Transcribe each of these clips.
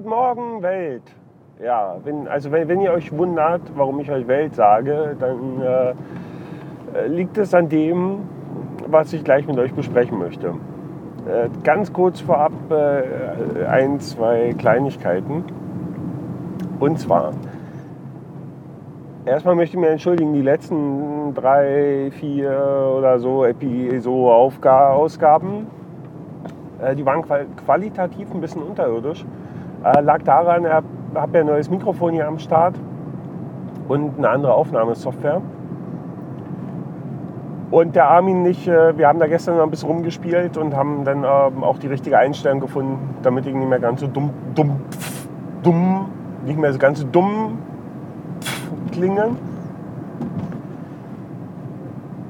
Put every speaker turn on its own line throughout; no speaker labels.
Guten Morgen, Welt. Ja, wenn, also wenn, wenn ihr euch wundert, warum ich euch Welt sage, dann äh, liegt es an dem, was ich gleich mit euch besprechen möchte. Äh, ganz kurz vorab äh, ein, zwei Kleinigkeiten. Und zwar, erstmal möchte ich mich entschuldigen, die letzten drei, vier oder so Episo-Ausgaben, äh, die waren qualitativ ein bisschen unterirdisch. Äh, lag daran, ich habe ja ein neues Mikrofon hier am Start und eine andere Aufnahmesoftware. Und der Armin nicht, äh, wir haben da gestern noch ein bisschen rumgespielt und haben dann ähm, auch die richtige Einstellung gefunden, damit ich nicht mehr ganz so dumm, dumm, pf, dumm, nicht mehr so ganz so dumm pf, klinge.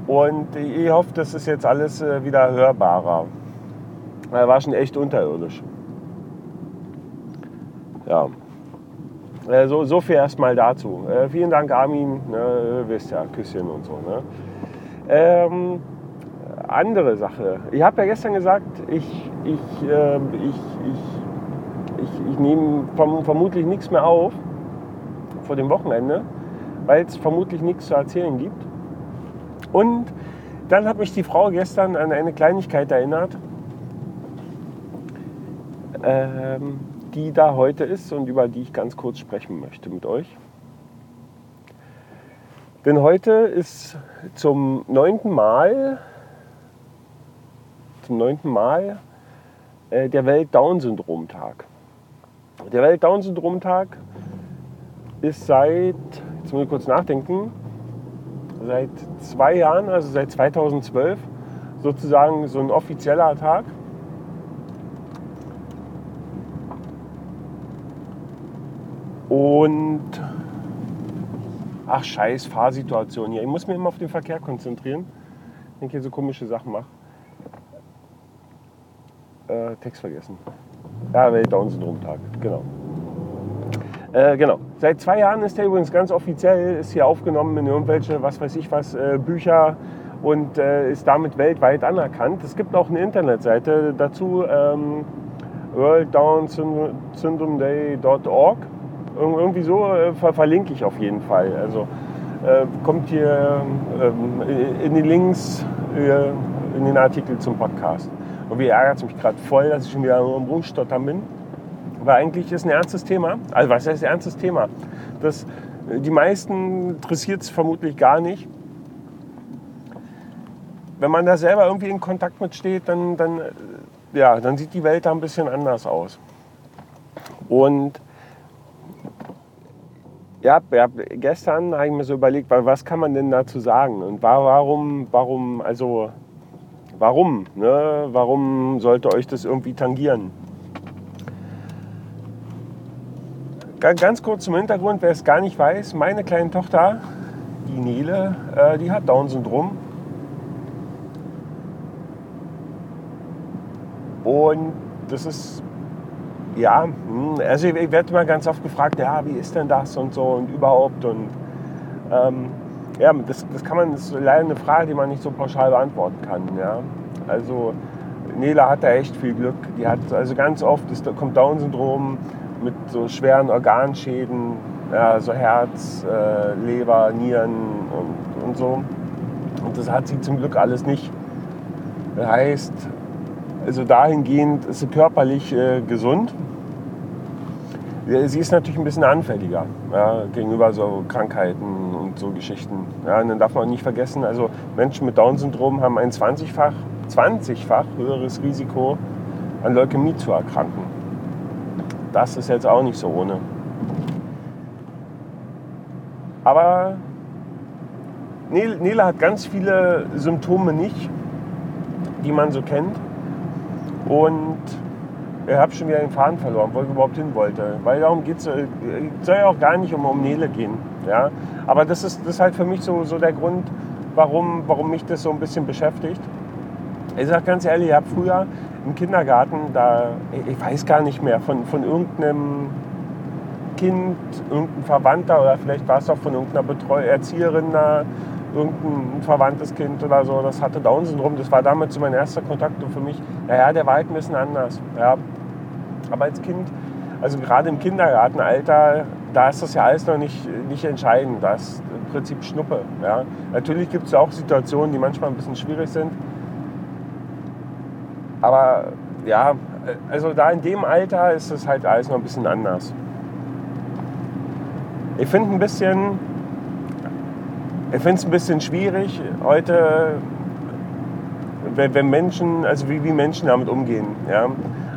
Und ich hoffe, das ist jetzt alles äh, wieder hörbarer. Er war schon echt unterirdisch. Ja. Äh, so, so viel erstmal dazu. Äh, vielen Dank, Armin. Ne, wisst ja, Küsschen und so. Ne? Ähm, andere Sache. Ich habe ja gestern gesagt, ich, ich, äh, ich, ich, ich, ich nehme vermutlich nichts mehr auf vor dem Wochenende, weil es vermutlich nichts zu erzählen gibt. Und dann hat mich die Frau gestern an eine Kleinigkeit erinnert, ähm, die da heute ist und über die ich ganz kurz sprechen möchte mit euch. Denn heute ist zum neunten Mal, zum neunten Mal äh, der Welt-Down-Syndrom-Tag. Der Welt-Down-Syndrom-Tag ist seit, jetzt muss ich kurz nachdenken, seit zwei Jahren, also seit 2012, sozusagen so ein offizieller Tag. Und ach scheiß Fahrsituation hier. Ich muss mich immer auf den Verkehr konzentrieren, wenn ich hier so komische Sachen mache. Äh, Text vergessen. Ja, Welt-Down-Syndrom-Tag, genau. Äh, genau. Seit zwei Jahren ist der übrigens ganz offiziell, ist hier aufgenommen in irgendwelche, was weiß ich was, äh, Bücher und äh, ist damit weltweit anerkannt. Es gibt auch eine Internetseite dazu, ähm, worlddownsyndromeday.org irgendwie so äh, verlinke ich auf jeden Fall. Also äh, kommt hier ähm, in die Links äh, in den Artikel zum Podcast. Und wie ärgert es mich gerade voll, dass ich schon wieder am Rumstottern bin. Aber eigentlich ist ein ernstes Thema. Also was heißt ernstes Thema? Das, die meisten interessiert es vermutlich gar nicht. Wenn man da selber irgendwie in Kontakt mit steht, dann, dann, ja, dann sieht die Welt da ein bisschen anders aus. Und ja, ja, gestern habe ich mir so überlegt, was kann man denn dazu sagen? Und warum, warum, also, warum? Ne? Warum sollte euch das irgendwie tangieren? Ganz kurz zum Hintergrund, wer es gar nicht weiß, meine kleine Tochter, die Nele, äh, die hat Down-Syndrom. Und das ist ja, hm, also ich werde immer ganz oft gefragt, ja, wie ist denn das und so und überhaupt und ähm, ja, das, das kann man, das ist leider eine Frage, die man nicht so pauschal beantworten kann. Ja. Also Nela hat da echt viel Glück. Die hat also ganz oft ist, kommt Down-Syndrom mit so schweren Organschäden, ja, so Herz, äh, Leber, Nieren und, und so. Und das hat sie zum Glück alles nicht. Das heißt, also dahingehend ist sie körperlich äh, gesund. Sie ist natürlich ein bisschen anfälliger ja, gegenüber so Krankheiten und so Geschichten. Ja, und dann darf man nicht vergessen, also Menschen mit Down-Syndrom haben ein 20-fach 20-fach höheres Risiko an Leukämie zu erkranken. Das ist jetzt auch nicht so ohne. Aber Nele hat ganz viele Symptome nicht, die man so kennt. Und ich habe schon wieder den Faden verloren, wo ich überhaupt hin wollte. Weil darum geht es, äh, soll ja auch gar nicht um, um Nele gehen. Ja? Aber das ist, das ist halt für mich so, so der Grund, warum, warum mich das so ein bisschen beschäftigt. Ich sage ganz ehrlich, ich habe früher im Kindergarten, da, ich weiß gar nicht mehr, von, von irgendeinem Kind, irgendein Verwandter oder vielleicht war es auch von irgendeiner Betreu Erzieherin da, irgendein verwandtes Kind oder so, das hatte Down-Syndrom. Das war damals so mein erster Kontakt und für mich, naja, der war halt ein bisschen anders. Ja. Aber als Kind Also gerade im Kindergartenalter, da ist das ja alles noch nicht, nicht entscheidend. Das ist im Prinzip Schnuppe. Ja. Natürlich gibt es auch Situationen, die manchmal ein bisschen schwierig sind. Aber ja, also da in dem Alter ist es halt alles noch ein bisschen anders. Ich finde ein bisschen, ich finde es ein bisschen schwierig heute, wenn Menschen, also wie, wie Menschen damit umgehen. Ja.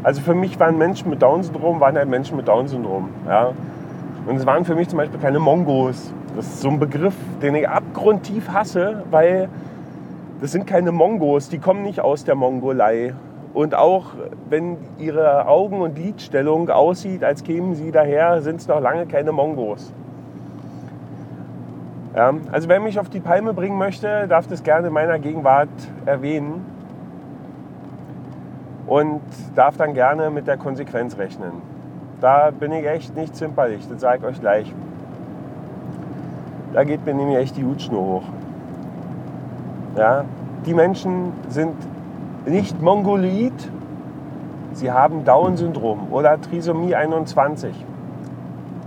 Also für mich waren Menschen mit Down-Syndrom, waren halt Menschen mit Down-Syndrom. Ja. Und es waren für mich zum Beispiel keine Mongos. Das ist so ein Begriff, den ich abgrundtief hasse, weil das sind keine Mongos, die kommen nicht aus der Mongolei. Und auch wenn ihre Augen- und Lidstellung aussieht, als kämen sie daher, sind es noch lange keine Mongos. Ja, also wer mich auf die Palme bringen möchte, darf das gerne in meiner Gegenwart erwähnen und darf dann gerne mit der Konsequenz rechnen. Da bin ich echt nicht zimperlich, das sage ich euch gleich. Da geht mir nämlich echt die Hutschnur hoch. Ja, die Menschen sind nicht mongoloid, sie haben Down-Syndrom oder Trisomie 21.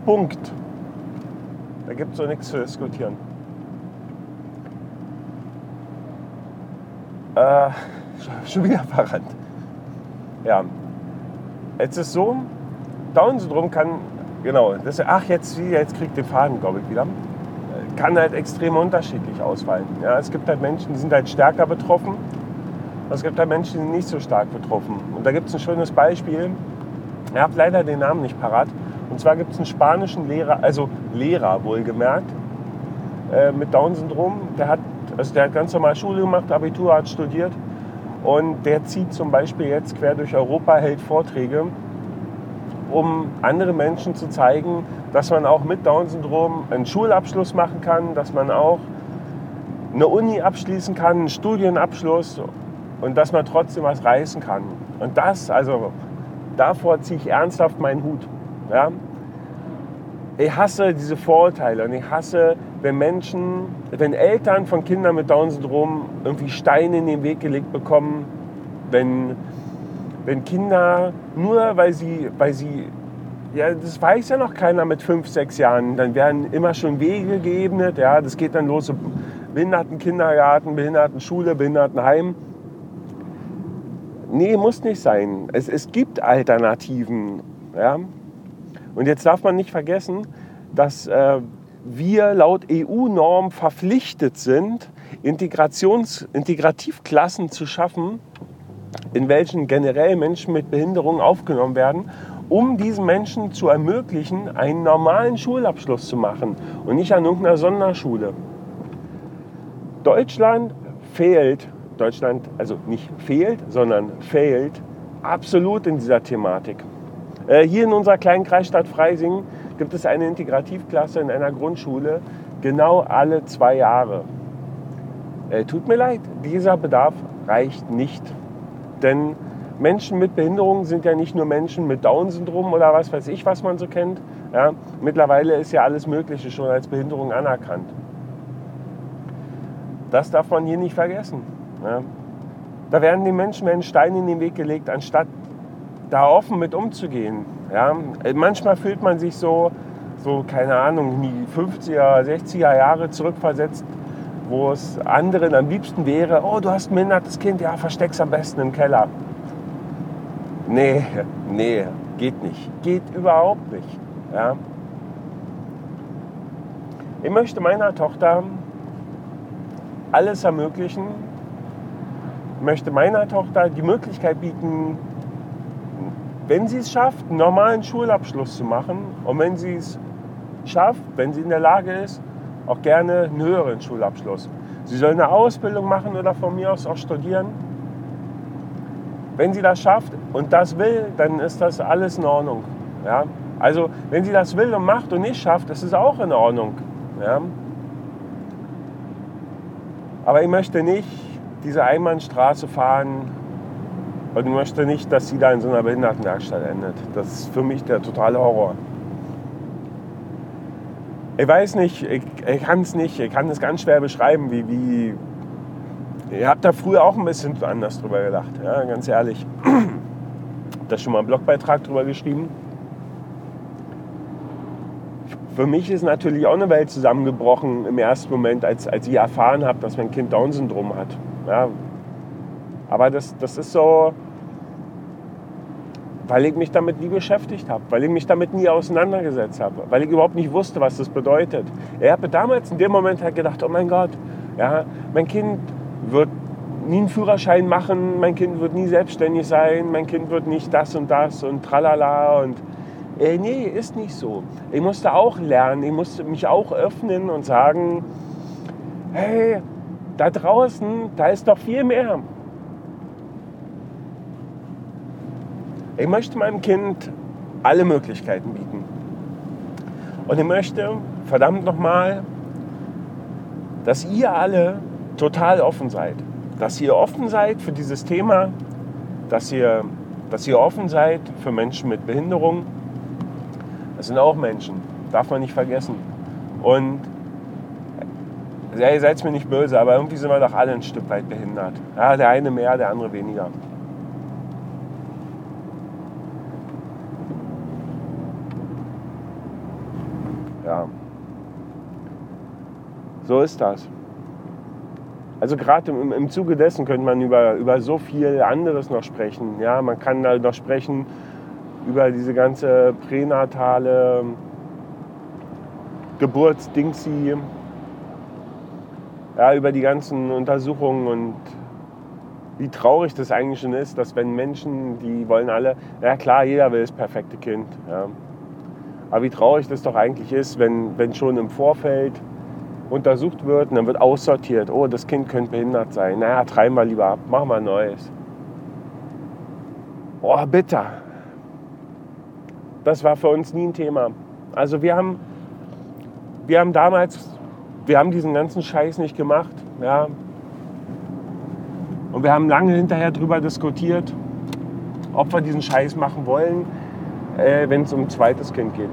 Punkt. Da gibt es so nichts zu diskutieren. Äh, schon wieder verrannt. Ja. Jetzt ist so, Down-Syndrom kann, genau, das, ach, jetzt, jetzt kriegt den Faden, glaube ich, wieder. Kann halt extrem unterschiedlich ausfallen. Ja, es gibt halt Menschen, die sind halt stärker betroffen. Es gibt halt Menschen, die sind nicht so stark betroffen. Und da gibt es ein schönes Beispiel. Ich habe leider den Namen nicht parat. Und zwar gibt es einen spanischen Lehrer, also Lehrer wohlgemerkt, äh, mit Down-Syndrom. Der hat, also der hat ganz normal Schule gemacht, Abitur, hat studiert. Und der zieht zum Beispiel jetzt quer durch Europa, hält Vorträge, um andere Menschen zu zeigen, dass man auch mit Down-Syndrom einen Schulabschluss machen kann, dass man auch eine Uni abschließen kann, einen Studienabschluss und dass man trotzdem was reißen kann. Und das, also davor ziehe ich ernsthaft meinen Hut. Ja? Ich hasse diese Vorurteile und ich hasse, wenn Menschen, wenn Eltern von Kindern mit Down-Syndrom irgendwie Steine in den Weg gelegt bekommen, wenn, wenn Kinder nur weil sie, weil sie, ja, das weiß ja noch keiner mit fünf, sechs Jahren, dann werden immer schon Wege geebnet, ja, das geht dann los, Behindertenkindergarten, Behindertenschule, Behindertenheim. Nee, muss nicht sein. Es, es gibt Alternativen. Ja? Und jetzt darf man nicht vergessen, dass äh, wir laut EU-Norm verpflichtet sind, Integrations Integrativklassen zu schaffen, in welchen generell Menschen mit Behinderung aufgenommen werden, um diesen Menschen zu ermöglichen, einen normalen Schulabschluss zu machen und nicht an irgendeiner Sonderschule. Deutschland fehlt, Deutschland also nicht fehlt, sondern fehlt absolut in dieser Thematik. Äh, hier in unserer kleinen Kreisstadt Freising gibt es eine Integrativklasse in einer Grundschule genau alle zwei Jahre. Äh, tut mir leid, dieser Bedarf reicht nicht. Denn Menschen mit Behinderung sind ja nicht nur Menschen mit Down-Syndrom oder was weiß ich, was man so kennt. Ja, mittlerweile ist ja alles Mögliche schon als Behinderung anerkannt. Das darf man hier nicht vergessen. Ja. Da werden den Menschen einen Stein in den Weg gelegt, anstatt da offen mit umzugehen. Ja? Manchmal fühlt man sich so, so, keine Ahnung, in die 50er, 60er Jahre zurückversetzt, wo es anderen am liebsten wäre, oh, du hast ein behindertes Kind, ja, versteck's am besten im Keller. Nee, nee, geht nicht. Geht überhaupt nicht. Ja? Ich möchte meiner Tochter alles ermöglichen, ich möchte meiner Tochter die Möglichkeit bieten, wenn sie es schafft, einen normalen Schulabschluss zu machen und wenn sie es schafft, wenn sie in der Lage ist, auch gerne einen höheren Schulabschluss. Sie soll eine Ausbildung machen oder von mir aus auch studieren. Wenn sie das schafft und das will, dann ist das alles in Ordnung. Ja? Also wenn sie das will und macht und nicht schafft, das ist auch in Ordnung. Ja? Aber ich möchte nicht diese Einbahnstraße fahren, und ich möchte nicht, dass sie da in so einer Behindertenwerkstatt endet. Das ist für mich der totale Horror. Ich weiß nicht, ich, ich kann es nicht, ich kann es ganz schwer beschreiben, wie, wie. Ihr habt da früher auch ein bisschen anders drüber gedacht, ja, ganz ehrlich. da schon mal einen Blogbeitrag drüber geschrieben. für mich ist natürlich auch eine Welt zusammengebrochen im ersten Moment, als, als ich erfahren habe, dass mein Kind Down-Syndrom hat. Ja. Aber das, das ist so, weil ich mich damit nie beschäftigt habe, weil ich mich damit nie auseinandergesetzt habe, weil ich überhaupt nicht wusste, was das bedeutet. Ich habe damals in dem Moment halt gedacht, oh mein Gott, ja, mein Kind wird nie einen Führerschein machen, mein Kind wird nie selbstständig sein, mein Kind wird nicht das und das und tralala und äh, nee, ist nicht so. Ich musste auch lernen, ich musste mich auch öffnen und sagen, hey, da draußen, da ist doch viel mehr. Ich möchte meinem Kind alle Möglichkeiten bieten. Und ich möchte, verdammt nochmal, dass ihr alle total offen seid. Dass ihr offen seid für dieses Thema, dass ihr, dass ihr offen seid für Menschen mit Behinderung. Das sind auch Menschen, darf man nicht vergessen. Und ja, ihr seid mir nicht böse, aber irgendwie sind wir doch alle ein Stück weit behindert. Ja, der eine mehr, der andere weniger. So ist das. Also gerade im, im Zuge dessen könnte man über, über so viel anderes noch sprechen. Ja, man kann halt noch sprechen über diese ganze pränatale Geburtsdingsi, ja, über die ganzen Untersuchungen und wie traurig das eigentlich schon ist, dass wenn Menschen, die wollen alle, ja klar, jeder will das perfekte Kind. Ja. Aber wie traurig das doch eigentlich ist, wenn, wenn schon im Vorfeld untersucht wird und dann wird aussortiert, oh, das Kind könnte behindert sein. Naja, treiben wir lieber ab, machen wir ein neues. Oh, bitter. Das war für uns nie ein Thema. Also wir haben, wir haben damals, wir haben diesen ganzen Scheiß nicht gemacht. Ja. Und wir haben lange hinterher darüber diskutiert, ob wir diesen Scheiß machen wollen, äh, wenn es um ein zweites Kind geht.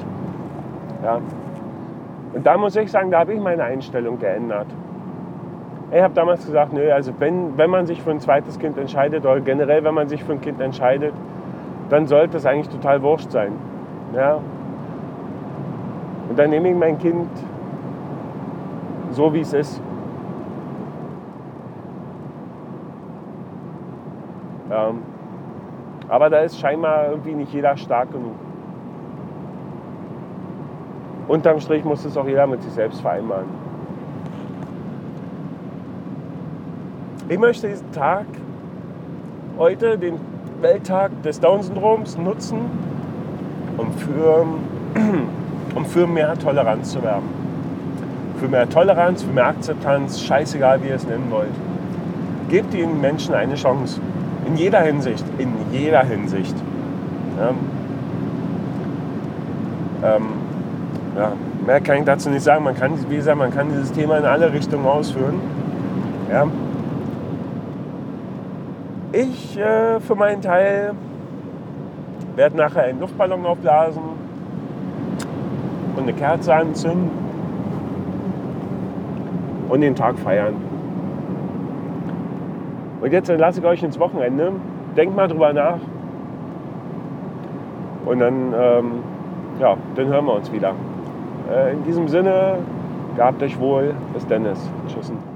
Ja. Und da muss ich sagen, da habe ich meine Einstellung geändert. Ich habe damals gesagt, nö, also wenn, wenn man sich für ein zweites Kind entscheidet oder generell, wenn man sich für ein Kind entscheidet, dann sollte es eigentlich total wurscht sein. Ja. Und dann nehme ich mein Kind so, wie es ist. Ja. Aber da ist scheinbar irgendwie nicht jeder stark genug. Unterm Strich muss es auch jeder mit sich selbst vereinbaren. Ich möchte diesen Tag heute, den Welttag des Down-Syndroms, nutzen, um für, um für mehr Toleranz zu werben. Für mehr Toleranz, für mehr Akzeptanz, scheißegal wie ihr es nennen wollt. Gebt den Menschen eine Chance. In jeder Hinsicht. In jeder Hinsicht. Ja. Ähm, ja, mehr kann ich dazu nicht sagen. Man kann, wie gesagt, man kann dieses Thema in alle Richtungen ausführen. Ja. Ich äh, für meinen Teil werde nachher einen Luftballon aufblasen und eine Kerze anzünden und den Tag feiern. Und jetzt lasse ich euch ins Wochenende. Denkt mal drüber nach. Und dann, ähm, ja, dann hören wir uns wieder. Äh, in diesem Sinne, gehabt euch wohl. Bis Dennis. Tschüssen.